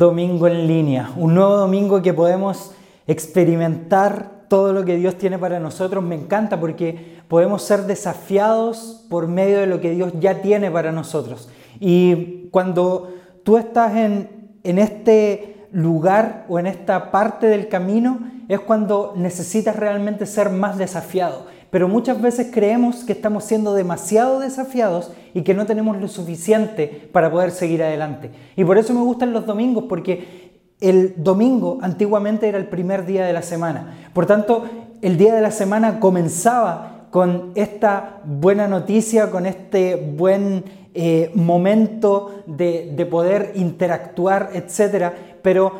Domingo en línea, un nuevo domingo que podemos experimentar todo lo que Dios tiene para nosotros. Me encanta porque podemos ser desafiados por medio de lo que Dios ya tiene para nosotros. Y cuando tú estás en, en este lugar o en esta parte del camino, es cuando necesitas realmente ser más desafiado pero muchas veces creemos que estamos siendo demasiado desafiados y que no tenemos lo suficiente para poder seguir adelante. Y por eso me gustan los domingos, porque el domingo antiguamente era el primer día de la semana. Por tanto, el día de la semana comenzaba con esta buena noticia, con este buen eh, momento de, poder interactuar, etc. Pero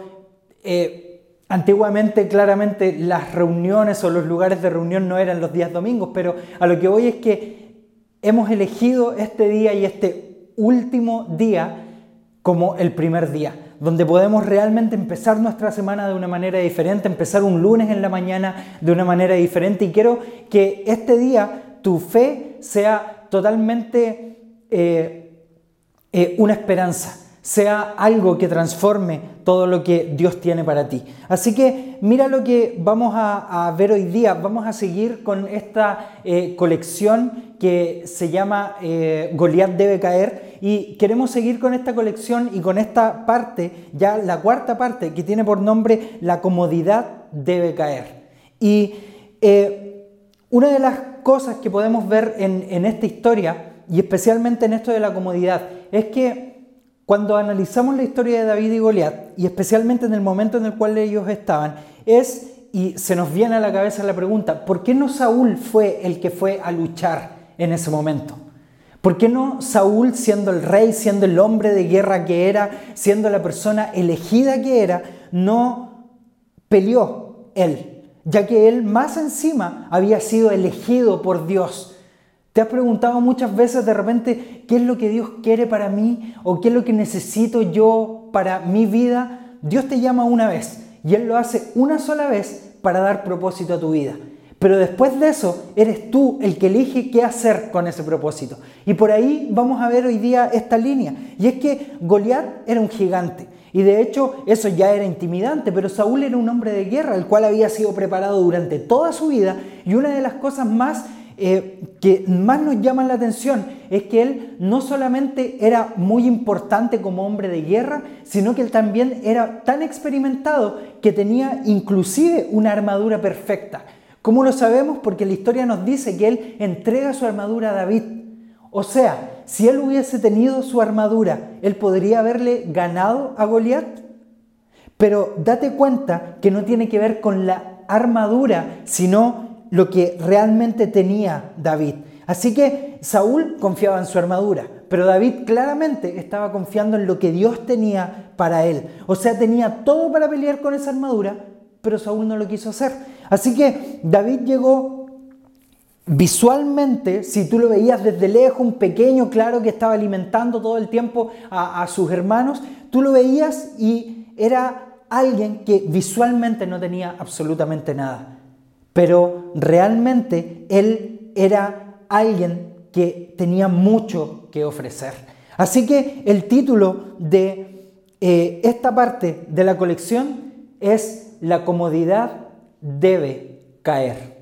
eh, Antiguamente, claramente, las reuniones o los lugares de reunión no eran los días domingos, pero a lo que voy es que hemos elegido este día y este último día como el primer día, donde podemos realmente empezar nuestra semana de una manera diferente, empezar un lunes en la mañana de una manera diferente. Y quiero que este día tu fe sea totalmente eh, eh, una esperanza sea algo que transforme todo lo que Dios tiene para ti. Así que mira lo que vamos a, ver hoy día. Vamos a seguir con esta eh, colección que se llama eh, Goliat debe caer y queremos seguir con esta colección y con esta parte, ya la cuarta parte que tiene por nombre La comodidad debe caer. Y eh, una de las cosas que podemos ver en, en esta historia y especialmente en esto de la comodidad es que cuando analizamos la historia de David y Goliat, y especialmente en el momento en el cual ellos estaban, es, y se nos viene a la cabeza la pregunta, ¿por qué no Saúl fue el que fue a luchar en ese momento? ¿Por qué no Saúl, siendo el rey, siendo el hombre de guerra que era, siendo la persona elegida que era, no peleó él? Ya que él más encima había sido elegido por Dios ¿Te has preguntado muchas veces de repente qué es lo que Dios quiere para mí o qué es lo que necesito yo para mi vida? Dios te llama una vez y Él lo hace una sola vez para dar propósito a tu vida. Pero después de eso, eres tú el que elige qué hacer con ese propósito. Y por ahí vamos a ver hoy día esta línea. Y es que Goliat era un gigante. Y de hecho eso ya era intimidante, pero Saúl era un hombre de guerra, el cual había sido preparado durante toda su vida. Y una de las cosas más eh, que más nos llaman la atención es que él no solamente era muy importante como hombre de guerra, sino que él también era tan experimentado que tenía inclusive una armadura perfecta. ¿Cómo lo sabemos? Porque la historia nos dice que él entrega su armadura a David. O sea, si él hubiese tenido su armadura, él podría haberle ganado a Goliat. Pero date cuenta que no tiene que ver con la armadura, sino lo que realmente tenía David. Así que Saúl confiaba en su armadura, pero David claramente estaba confiando en lo que Dios tenía para él. O sea, tenía todo para pelear con esa armadura, pero Saúl no lo quiso hacer. Así que David llegó visualmente, si tú lo veías desde lejos, un pequeño, claro, que estaba alimentando todo el tiempo a, a sus hermanos, tú lo veías y era alguien que visualmente no tenía absolutamente nada pero realmente él era alguien que tenía mucho que ofrecer. Así que el título de eh, esta parte de la colección es La comodidad debe caer.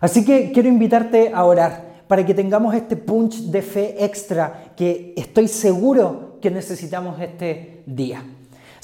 Así que quiero invitarte a orar para que tengamos este punch de fe extra que estoy seguro que necesitamos este día.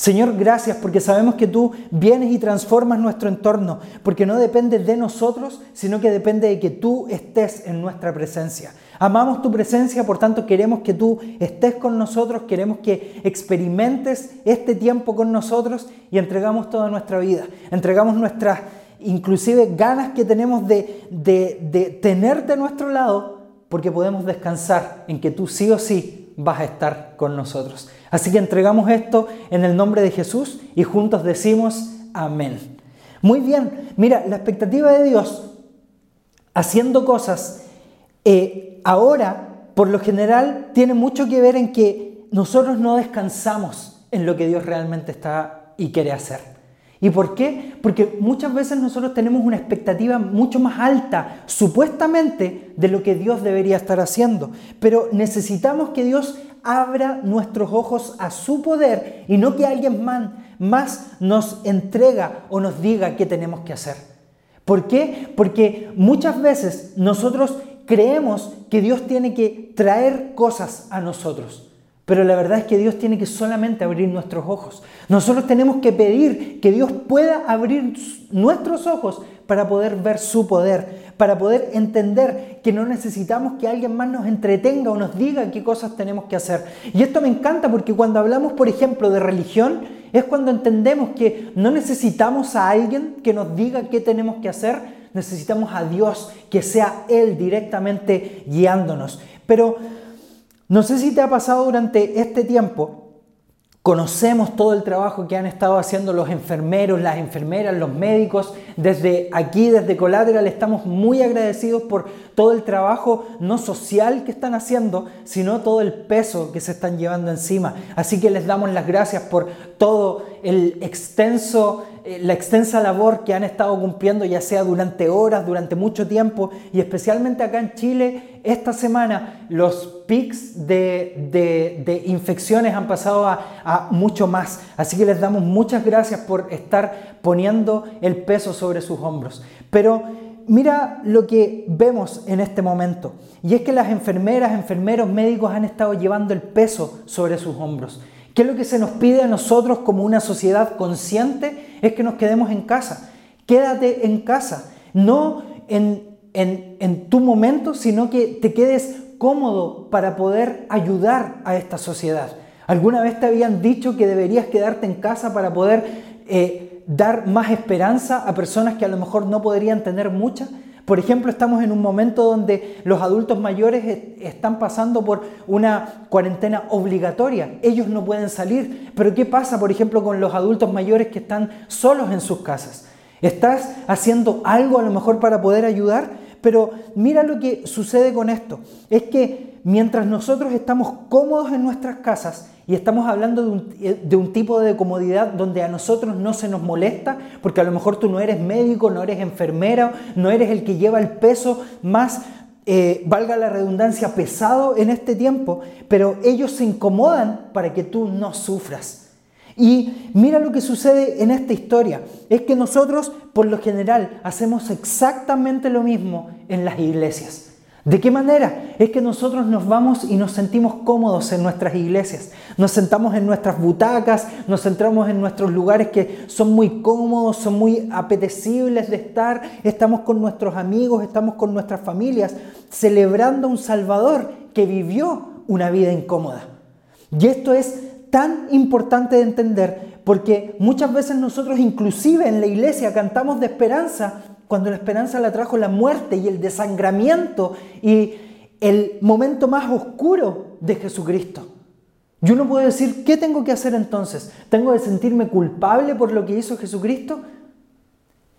Señor, gracias porque sabemos que tú vienes y transformas nuestro entorno, porque no depende de nosotros, sino que depende de que tú estés en nuestra presencia. Amamos tu presencia, por tanto queremos que tú estés con nosotros, queremos que experimentes este tiempo con nosotros y entregamos toda nuestra vida, entregamos nuestras inclusive ganas que tenemos de, de, de tenerte a nuestro lado, porque podemos descansar en que tú sí o sí vas a estar con nosotros. Así que entregamos esto en el nombre de Jesús y juntos decimos amén. Muy bien, mira, la expectativa de Dios haciendo cosas eh, ahora, por lo general, tiene mucho que ver en que nosotros no descansamos en lo que Dios realmente está y quiere hacer. ¿Y por qué? Porque muchas veces nosotros tenemos una expectativa mucho más alta, supuestamente, de lo que Dios debería estar haciendo. Pero necesitamos que Dios abra nuestros ojos a su poder y no que alguien más nos entrega o nos diga qué tenemos que hacer. ¿Por qué? Porque muchas veces nosotros creemos que Dios tiene que traer cosas a nosotros. Pero la verdad es que Dios tiene que solamente abrir nuestros ojos. Nosotros tenemos que pedir que Dios pueda abrir nuestros ojos para poder ver su poder, para poder entender que no necesitamos que alguien más nos entretenga o nos diga qué cosas tenemos que hacer. Y esto me encanta porque cuando hablamos, por ejemplo, de religión, es cuando entendemos que no necesitamos a alguien que nos diga qué tenemos que hacer, necesitamos a Dios, que sea Él directamente guiándonos. Pero no sé si te ha pasado durante este tiempo, conocemos todo el trabajo que han estado haciendo los enfermeros, las enfermeras, los médicos. Desde aquí, desde Collateral, estamos muy agradecidos por todo el trabajo no social que están haciendo, sino todo el peso que se están llevando encima. Así que les damos las gracias por todo el extenso eh, la extensa labor que han estado cumpliendo, ya sea durante horas, durante mucho tiempo, y especialmente acá en Chile, esta semana los pics de, infecciones han pasado a, a, mucho más. Así que les damos muchas gracias por estar poniendo el peso sobre sus hombros. Pero mira lo que vemos en este momento, y es que las enfermeras, enfermeros, médicos han estado llevando el peso sobre sus hombros. ¿Qué es lo que se nos pide a nosotros como una sociedad consciente? Es que nos quedemos en casa. Quédate en casa, no en, en, tu momento, sino que te quedes cómodo para poder ayudar a esta sociedad. ¿Alguna vez te habían dicho que deberías quedarte en casa para poder eh, dar más esperanza a personas que a lo mejor no podrían tener mucha? Por ejemplo, estamos en un momento donde los adultos mayores están pasando por una cuarentena obligatoria. Ellos no pueden salir. Pero ¿qué pasa, por ejemplo, con los adultos mayores que están solos en sus casas? ¿Estás haciendo algo a lo mejor para poder ayudar? Pero mira lo que sucede con esto. Es que mientras nosotros estamos cómodos en nuestras casas, y estamos hablando de un, tipo de comodidad donde a nosotros no se nos molesta, porque a lo mejor tú no eres médico, no eres enfermera, no eres el que lleva el peso más, eh, valga la redundancia, pesado en este tiempo, pero ellos se incomodan para que tú no sufras. Y mira lo que sucede en esta historia. Es que nosotros, por lo general, hacemos exactamente lo mismo en las iglesias. ¿De qué manera? Es que nosotros nos vamos y nos sentimos cómodos en nuestras iglesias. Nos sentamos en nuestras butacas, nos centramos en nuestros lugares que son muy cómodos, son muy apetecibles de estar. Estamos con nuestros amigos, estamos con nuestras familias, celebrando a un Salvador que vivió una vida incómoda. Y esto es tan importante de entender porque muchas veces nosotros inclusive en la iglesia cantamos de esperanza, cuando la esperanza la trajo la muerte y el desangramiento y el momento más oscuro de Jesucristo. Yo no puedo decir, ¿qué tengo que hacer entonces? ¿Tengo que sentirme culpable por lo que hizo Jesucristo?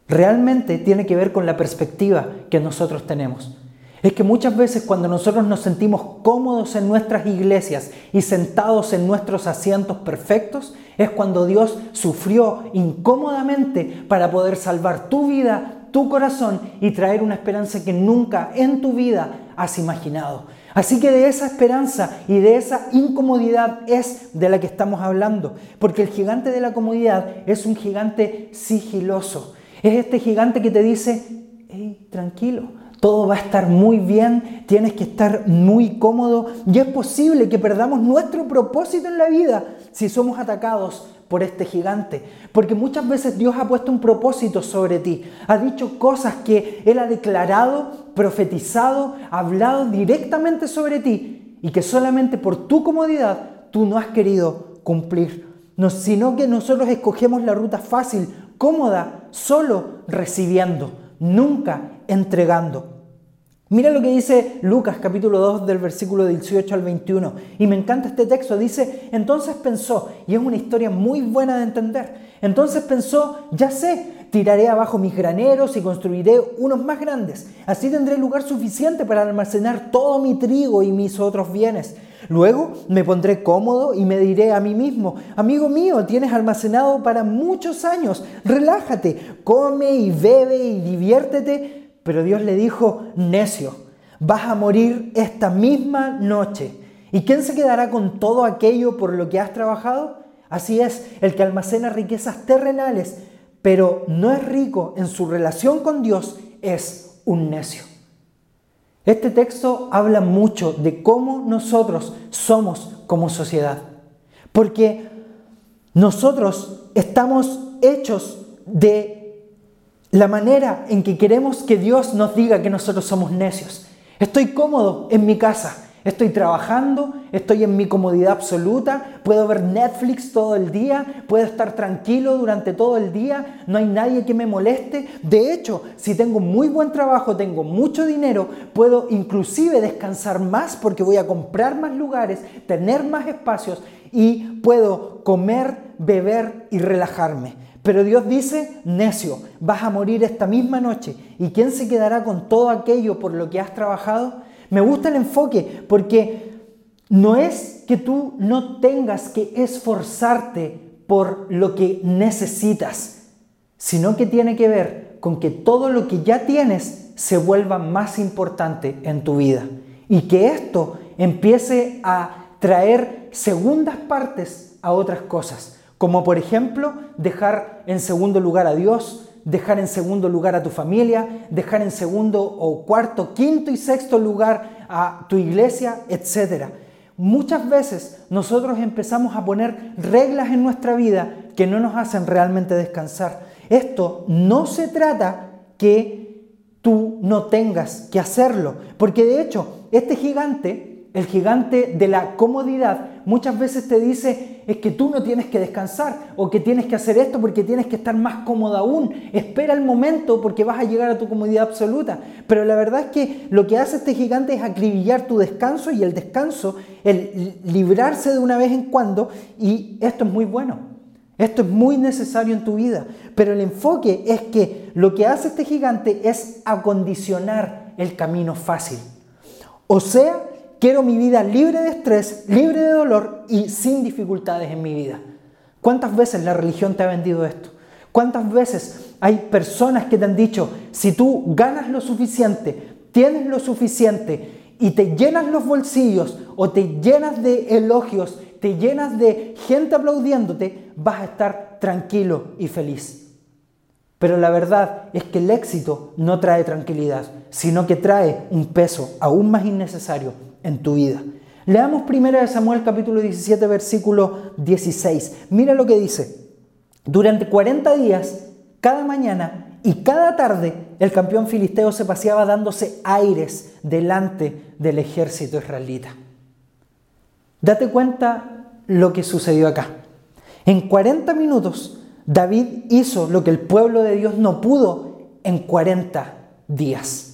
Realmente tiene que ver con la perspectiva que nosotros tenemos. Es que muchas veces cuando nosotros nos sentimos cómodos en nuestras iglesias y sentados en nuestros asientos perfectos, es cuando Dios sufrió incómodamente para poder salvar tu vida, tu corazón y traer una esperanza que nunca en tu vida has imaginado. Así que de esa esperanza y de esa incomodidad es de la que estamos hablando, porque el gigante de la comodidad es un gigante sigiloso. Es este gigante que te dice, hey, tranquilo, todo va a estar muy bien, tienes que estar muy cómodo y es posible que perdamos nuestro propósito en la vida si somos atacados por este gigante. Porque muchas veces Dios ha puesto un propósito sobre ti. Ha dicho cosas que Él ha declarado, profetizado, hablado directamente sobre ti y que solamente por tu comodidad tú no has querido cumplir. No, sino que nosotros escogemos la ruta fácil, cómoda, solo recibiendo, nunca entregando. Mira lo que dice Lucas capítulo 2 del versículo 18 al 21. Y me encanta este texto. Dice, entonces pensó, y es una historia muy buena de entender, entonces pensó, ya sé, tiraré abajo mis graneros y construiré unos más grandes. Así tendré lugar suficiente para almacenar todo mi trigo y mis otros bienes. Luego me pondré cómodo y me diré a mí mismo, amigo mío, tienes almacenado para muchos años, relájate, come y bebe y diviértete. Pero Dios le dijo, necio, vas a morir esta misma noche. ¿Y quién se quedará con todo aquello por lo que has trabajado? Así es, el que almacena riquezas terrenales, pero no es rico en su relación con Dios, es un necio. Este texto habla mucho de cómo nosotros somos como sociedad, porque nosotros estamos hechos de la manera en que queremos que Dios nos diga que nosotros somos necios. Estoy cómodo en mi casa, Estoy trabajando, estoy en mi comodidad absoluta, puedo ver Netflix todo el día, puedo estar tranquilo durante todo el día, no hay nadie que me moleste. De hecho, si tengo muy buen trabajo, tengo mucho dinero, puedo inclusive descansar más porque voy a comprar más lugares, tener más espacios y puedo comer, beber y relajarme. Pero Dios dice, necio, vas a morir esta misma noche. ¿Y quién se quedará con todo aquello por lo que has trabajado? Me gusta el enfoque porque no es que tú no tengas que esforzarte por lo que necesitas, sino que tiene que ver con que todo lo que ya tienes se vuelva más importante en tu vida y que esto empiece a traer segundas partes a otras cosas, como por ejemplo dejar en segundo lugar a Dios, dejar en segundo lugar a tu familia, dejar en segundo o cuarto, quinto y sexto lugar a tu iglesia, etc. Muchas veces nosotros empezamos a poner reglas en nuestra vida que no nos hacen realmente descansar. Esto no se trata que tú no tengas que hacerlo, porque de hecho este gigante el gigante de la comodidad muchas veces te dice es que tú no tienes que descansar o que tienes que hacer esto porque tienes que estar más cómodo aún. Espera el momento porque vas a llegar a tu comodidad absoluta. Pero la verdad es que lo que hace este gigante es acribillar tu descanso y el descanso, el librarse de una vez en cuando y esto es muy bueno. Esto es muy necesario en tu vida, pero el enfoque es que lo que hace este gigante es acondicionar el camino fácil. O sea, Quiero mi vida libre de estrés, libre de dolor y sin dificultades en mi vida. ¿Cuántas veces la religión te ha vendido esto? ¿Cuántas veces hay personas que te han dicho, si tú ganas lo suficiente, tienes lo suficiente y te llenas los bolsillos o te llenas de elogios, te llenas de gente aplaudiéndote, vas a estar tranquilo y feliz? Pero la verdad es que el éxito no trae tranquilidad, sino que trae un peso aún más innecesario en tu vida. Leamos primero Samuel capítulo 17 versículo 16. Mira lo que dice. Durante 40 días, cada mañana y cada tarde, el campeón filisteo se paseaba dándose aires delante del ejército israelita. Date cuenta lo que sucedió acá. En 40 minutos, David hizo lo que el pueblo de Dios no pudo en 40 días.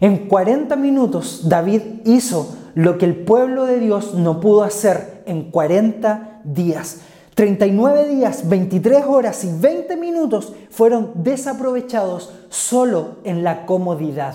En 40 minutos David hizo lo que el pueblo de Dios no pudo hacer en 40 días. 39 días, 23 horas y 20 minutos fueron desaprovechados solo en la comodidad.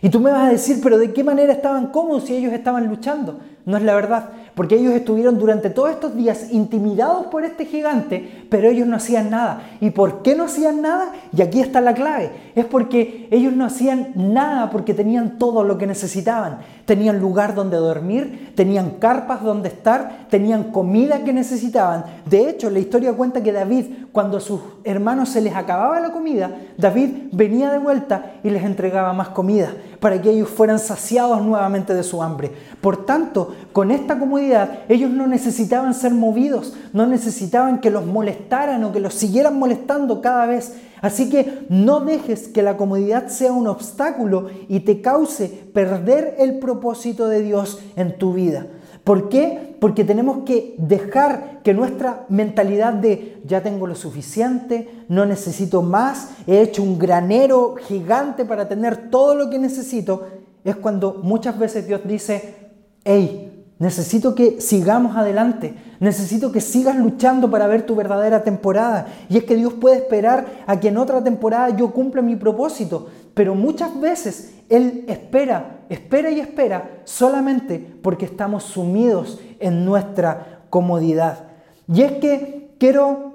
Y tú me vas a decir, pero ¿de qué manera estaban cómodos si ellos estaban luchando? No es la verdad, porque ellos estuvieron durante todos estos días intimidados por este gigante, pero ellos no hacían nada. ¿Y por qué no hacían nada? Y aquí está la clave. Es porque ellos no hacían nada porque tenían todo lo que necesitaban. Tenían lugar donde dormir, tenían carpas donde estar, tenían comida que necesitaban. De hecho, la historia cuenta que David, cuando a sus hermanos se les acababa la comida, David venía de vuelta y les entregaba más comida para que ellos fueran saciados nuevamente de su hambre. Por tanto, con esta comodidad, ellos no necesitaban ser movidos, no necesitaban que los molestaran o que los siguieran molestando cada vez. Así que no dejes que la comodidad sea un obstáculo y te cause perder el propósito de Dios en tu vida. ¿Por qué? Porque tenemos que dejar que nuestra mentalidad de ya tengo lo suficiente, no necesito más, he hecho un granero gigante para tener todo lo que necesito, es cuando muchas veces Dios dice, hey, Necesito que sigamos adelante. Necesito que sigas luchando para ver tu verdadera temporada. Y es que Dios puede esperar a que en otra temporada yo cumpla mi propósito. Pero muchas veces Él espera, espera y espera solamente porque estamos sumidos en nuestra comodidad. Y es que quiero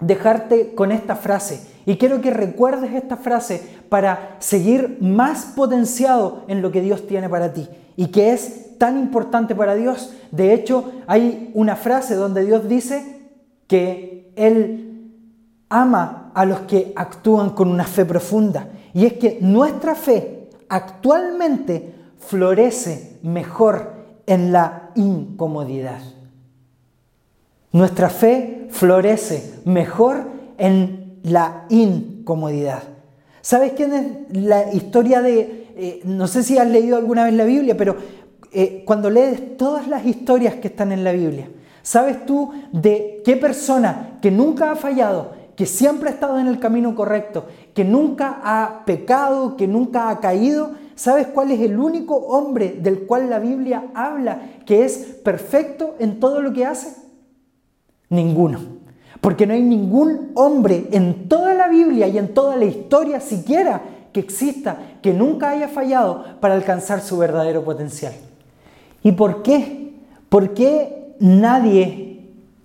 dejarte con esta frase. Y quiero que recuerdes esta frase para seguir más potenciado en lo que Dios tiene para ti y que es tan importante para Dios. De hecho, hay una frase donde Dios dice que Él ama a los que actúan con una fe profunda. Y es que nuestra fe actualmente florece mejor en la incomodidad. Nuestra fe florece mejor en la incomodidad. ¿Sabes quién es la historia de, eh, no sé si has leído alguna vez la Biblia, pero eh, cuando lees todas las historias que están en la Biblia, ¿sabes tú de qué persona que nunca ha fallado, que siempre ha estado en el camino correcto, que nunca ha pecado, que nunca ha caído? ¿Sabes cuál es el único hombre del cual la Biblia habla que es perfecto en todo lo que hace? Ninguno. Porque no hay ningún hombre en toda la Biblia y en toda la historia siquiera que exista que nunca haya fallado para alcanzar su verdadero potencial. ¿Y por qué? ¿Por qué nadie,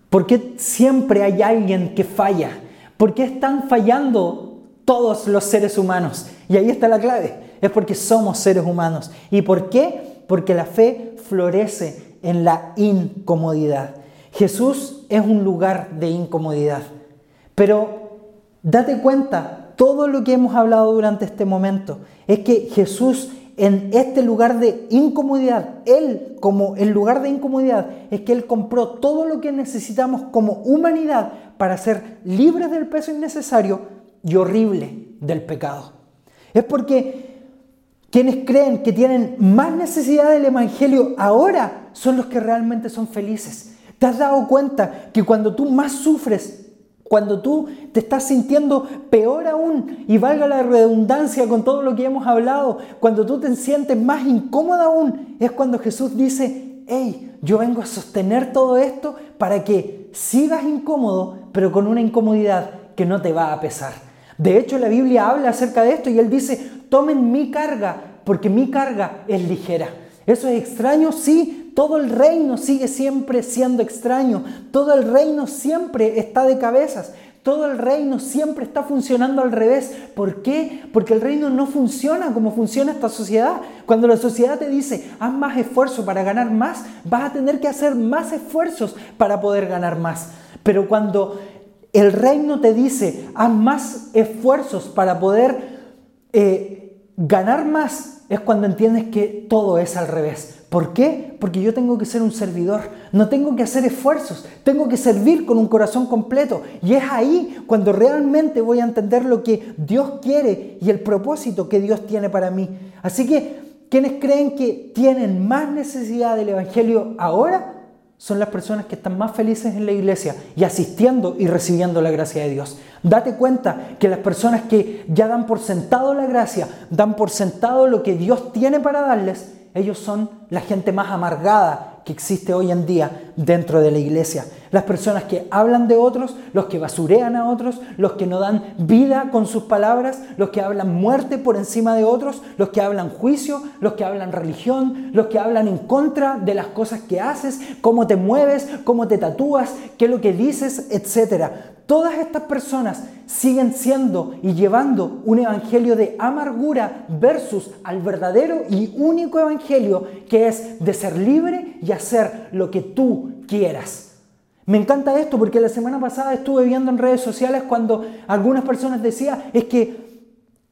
por qué siempre hay alguien que falla? ¿Por qué están fallando todos los seres humanos? Y ahí está la clave, es porque somos seres humanos. ¿Y por qué? Porque la fe florece en la incomodidad. Jesús es un lugar de incomodidad, pero date cuenta, todo lo que hemos hablado durante este momento es que Jesús en este lugar de incomodidad. Él, como el lugar de incomodidad, es que Él compró todo lo que necesitamos como humanidad para ser libres del peso innecesario y horrible del pecado. Es porque quienes creen que tienen más necesidad del Evangelio ahora son los que realmente son felices. ¿Te has dado cuenta que cuando tú más sufres cuando tú te estás sintiendo peor aún, y valga la redundancia con todo lo que hemos hablado, cuando tú te sientes más incómoda aún, es cuando Jesús dice, hey, yo vengo a sostener todo esto para que sigas incómodo, pero con una incomodidad que no te va a pesar. De hecho, la Biblia habla acerca de esto y él dice, tomen mi carga, porque mi carga es ligera. ¿Eso es extraño? Sí, todo el reino sigue siempre siendo extraño. Todo el reino siempre está de cabezas. Todo el reino siempre está funcionando al revés. ¿Por qué? Porque el reino no funciona como funciona esta sociedad. Cuando la sociedad te dice, haz más esfuerzo para ganar más, vas a tener que hacer más esfuerzos para poder ganar más. Pero cuando el reino te dice, haz más esfuerzos para poder eh, ganar más, es cuando entiendes que todo es al revés. ¿Por qué? Porque yo tengo que ser un servidor, no tengo que hacer esfuerzos, tengo que servir con un corazón completo. Y es ahí cuando realmente voy a entender lo que Dios quiere y el propósito que Dios tiene para mí. Así que, quienes creen que tienen más necesidad del Evangelio ahora, son las personas que están más felices en la iglesia y asistiendo y recibiendo la gracia de Dios. Date cuenta que las personas que ya dan por sentado la gracia, dan por sentado lo que Dios tiene para darles, ellos son la gente más amargada que existe hoy en día dentro de la iglesia. Las personas que hablan de otros, los que basurean a otros, los que no dan vida con sus palabras, los que hablan muerte por encima de otros, los que hablan juicio, los que hablan religión, los que hablan en contra de las cosas que haces, cómo te mueves, cómo te tatúas, qué es lo que dices, etc. Todas estas personas siguen siendo y llevando un evangelio de amargura versus al verdadero y único evangelio que es de ser libre y hacer lo que tú quieras. Me encanta esto porque la semana pasada estuve viendo en redes sociales cuando algunas personas decían es que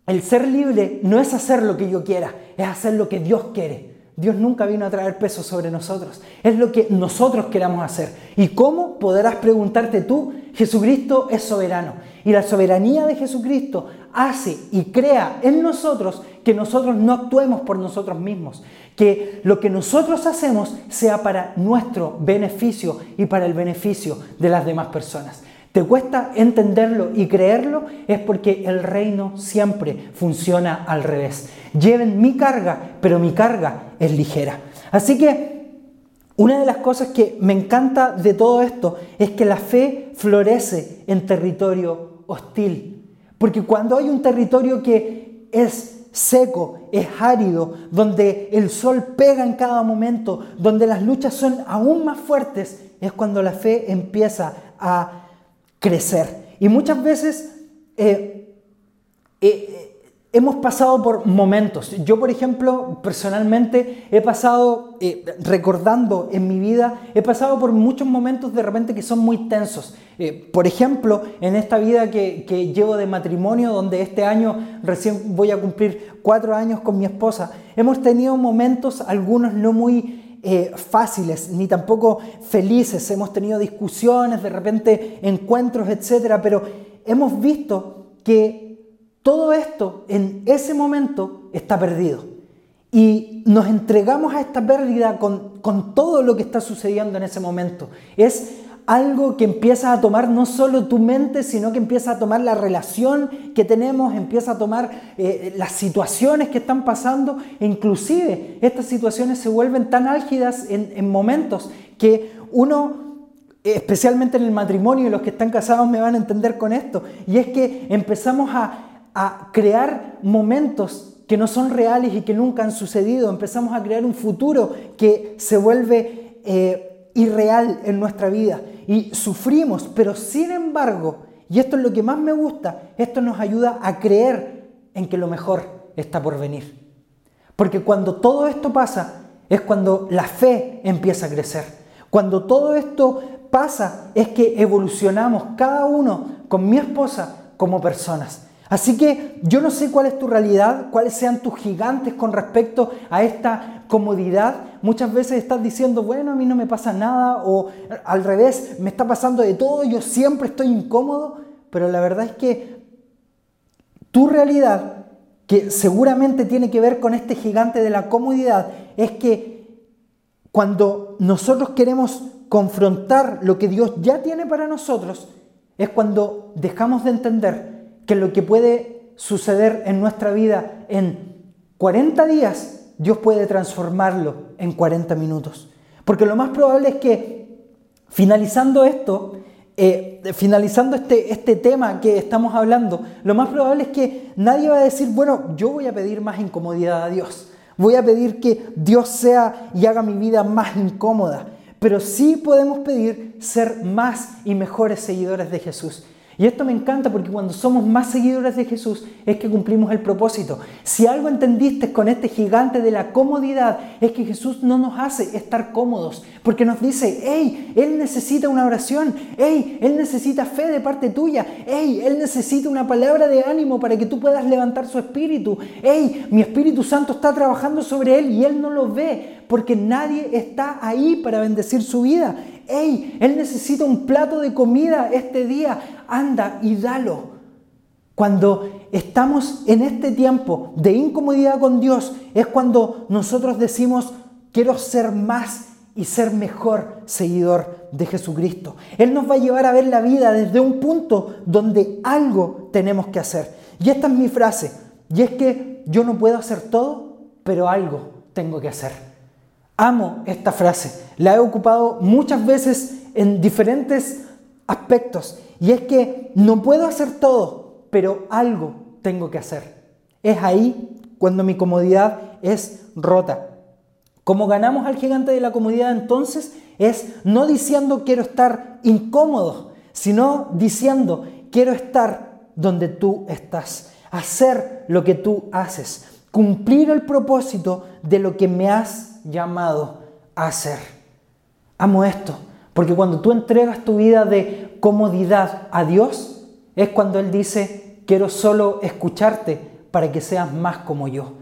el ser libre no es hacer lo que yo quiera, es hacer lo que Dios quiere. Dios nunca vino a traer peso sobre nosotros. Es lo que nosotros queramos hacer. ¿Y cómo podrás preguntarte tú? Jesucristo es soberano. Y la soberanía de Jesucristo hace y crea en nosotros que nosotros no actuemos por nosotros mismos. Que lo que nosotros hacemos sea para nuestro beneficio y para el beneficio de las demás personas te cuesta entenderlo y creerlo, es porque el reino siempre funciona al revés. Lleven mi carga, pero mi carga es ligera. Así que Una de las cosas que me encanta de todo esto es que la fe florece en territorio hostil. Porque cuando hay un territorio que es seco, es árido, donde el sol pega en cada momento, donde las luchas son aún más fuertes, es cuando la fe empieza a crecer. Y muchas veces eh, eh, hemos pasado por momentos. Yo, por ejemplo, personalmente he pasado, eh, recordando en mi vida, he pasado por muchos momentos de repente que son muy tensos. Eh, por ejemplo, en esta vida que, llevo de matrimonio, donde este año recién voy a cumplir cuatro años con mi esposa, hemos tenido momentos, algunos no muy eh, fáciles, ni tampoco felices. Hemos tenido discusiones, de repente encuentros, etcétera, pero hemos visto que todo esto en ese momento está perdido. Y nos entregamos a esta pérdida con, con todo lo que está sucediendo en ese momento. Es algo que empieza a tomar no solo tu mente, sino que empieza a tomar la relación que tenemos, empieza a tomar eh, las situaciones que están pasando, e inclusive estas situaciones se vuelven tan álgidas en, en momentos que uno, especialmente en el matrimonio, los que están casados me van a entender con esto, y es que empezamos a, a crear momentos que no son reales y que nunca han sucedido. Empezamos a crear un futuro que se vuelve eh, irreal en nuestra vida y sufrimos, pero sin embargo, y esto es lo que más me gusta, esto nos ayuda a creer en que lo mejor está por venir. Porque cuando todo esto pasa, es cuando la fe empieza a crecer. Cuando todo esto pasa, es que evolucionamos cada uno con mi esposa como personas. Así que yo no sé cuál es tu realidad, cuáles sean tus gigantes con respecto a esta comodidad. Muchas veces estás diciendo, bueno, a mí no me pasa nada, o al revés, me está pasando de todo, yo siempre estoy incómodo, pero la verdad es que tu realidad, que seguramente tiene que ver con este gigante de la comodidad, es que cuando nosotros queremos confrontar lo que Dios ya tiene para nosotros, es cuando dejamos de entender que lo que puede suceder en nuestra vida en 40 días, Dios puede transformarlo en 40 minutos. Porque lo más probable es que finalizando esto, eh, finalizando este, este tema que estamos hablando, lo más probable es que nadie va a decir, bueno, yo voy a pedir más incomodidad a Dios. Voy a pedir que Dios sea y haga mi vida más incómoda. Pero sí podemos pedir ser más y mejores seguidores de Jesús. Y esto me encanta porque cuando somos más seguidores de Jesús es que cumplimos el propósito. Si algo entendiste con este gigante de la comodidad es que Jesús no nos hace estar cómodos, porque nos dice, hey, Él necesita una oración, hey, Él necesita fe de parte tuya, hey, Él necesita una palabra de ánimo para que tú puedas levantar su espíritu, hey, mi Espíritu Santo está trabajando sobre Él y Él no lo ve porque nadie está ahí para bendecir su vida. Hey, Él necesita un plato de comida este día anda y dalo. Cuando estamos en este tiempo de incomodidad con Dios, es cuando nosotros decimos, quiero ser más y ser mejor seguidor de Jesucristo. Él nos va a llevar a ver la vida desde un punto donde algo tenemos que hacer. Y esta es mi frase, y es que yo no puedo hacer todo, pero algo tengo que hacer. Amo esta frase, la he ocupado muchas veces en diferentes aspectos y es que no puedo hacer todo, pero algo tengo que hacer. Es ahí cuando mi comodidad es rota. Como ganamos al gigante de la comodidad entonces es no diciendo quiero estar incómodo, sino diciendo quiero estar donde tú estás, hacer lo que tú haces, cumplir el propósito de lo que me has llamado a hacer. Amo esto, porque cuando tú entregas tu vida de comodidad a Dios, es cuando Él dice, quiero solo escucharte para que seas más como yo.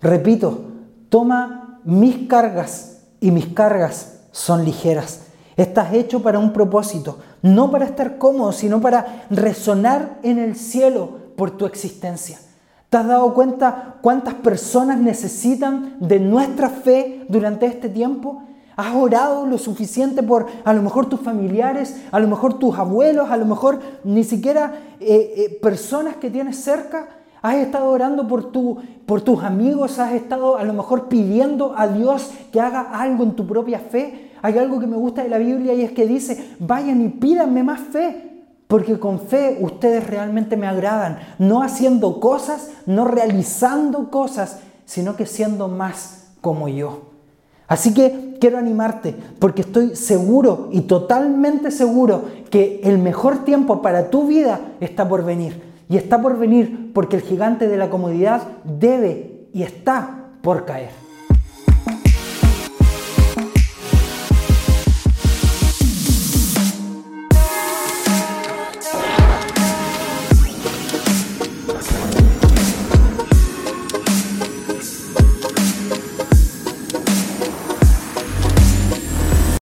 Repito, toma mis cargas y mis cargas son ligeras. Estás hecho para un propósito, no para estar cómodo, sino para resonar en el cielo por tu existencia. ¿Te has dado cuenta cuántas personas necesitan de nuestra fe durante este tiempo? ¿Has orado lo suficiente por a lo mejor tus familiares, a lo mejor tus abuelos, a lo mejor ni siquiera eh, eh, personas que tienes cerca? Has estado orando por, tu, por tus amigos, has estado a lo mejor pidiendo a Dios que haga algo en tu propia fe. Hay algo que me gusta de la Biblia y es que dice, vayan y pídanme más fe, porque con fe ustedes realmente me agradan, no haciendo cosas, no realizando cosas, sino que siendo más como yo. Así que quiero animarte porque estoy seguro y totalmente seguro que el mejor tiempo para tu vida está por venir. Y está por venir porque el gigante de la comodidad debe y está por caer.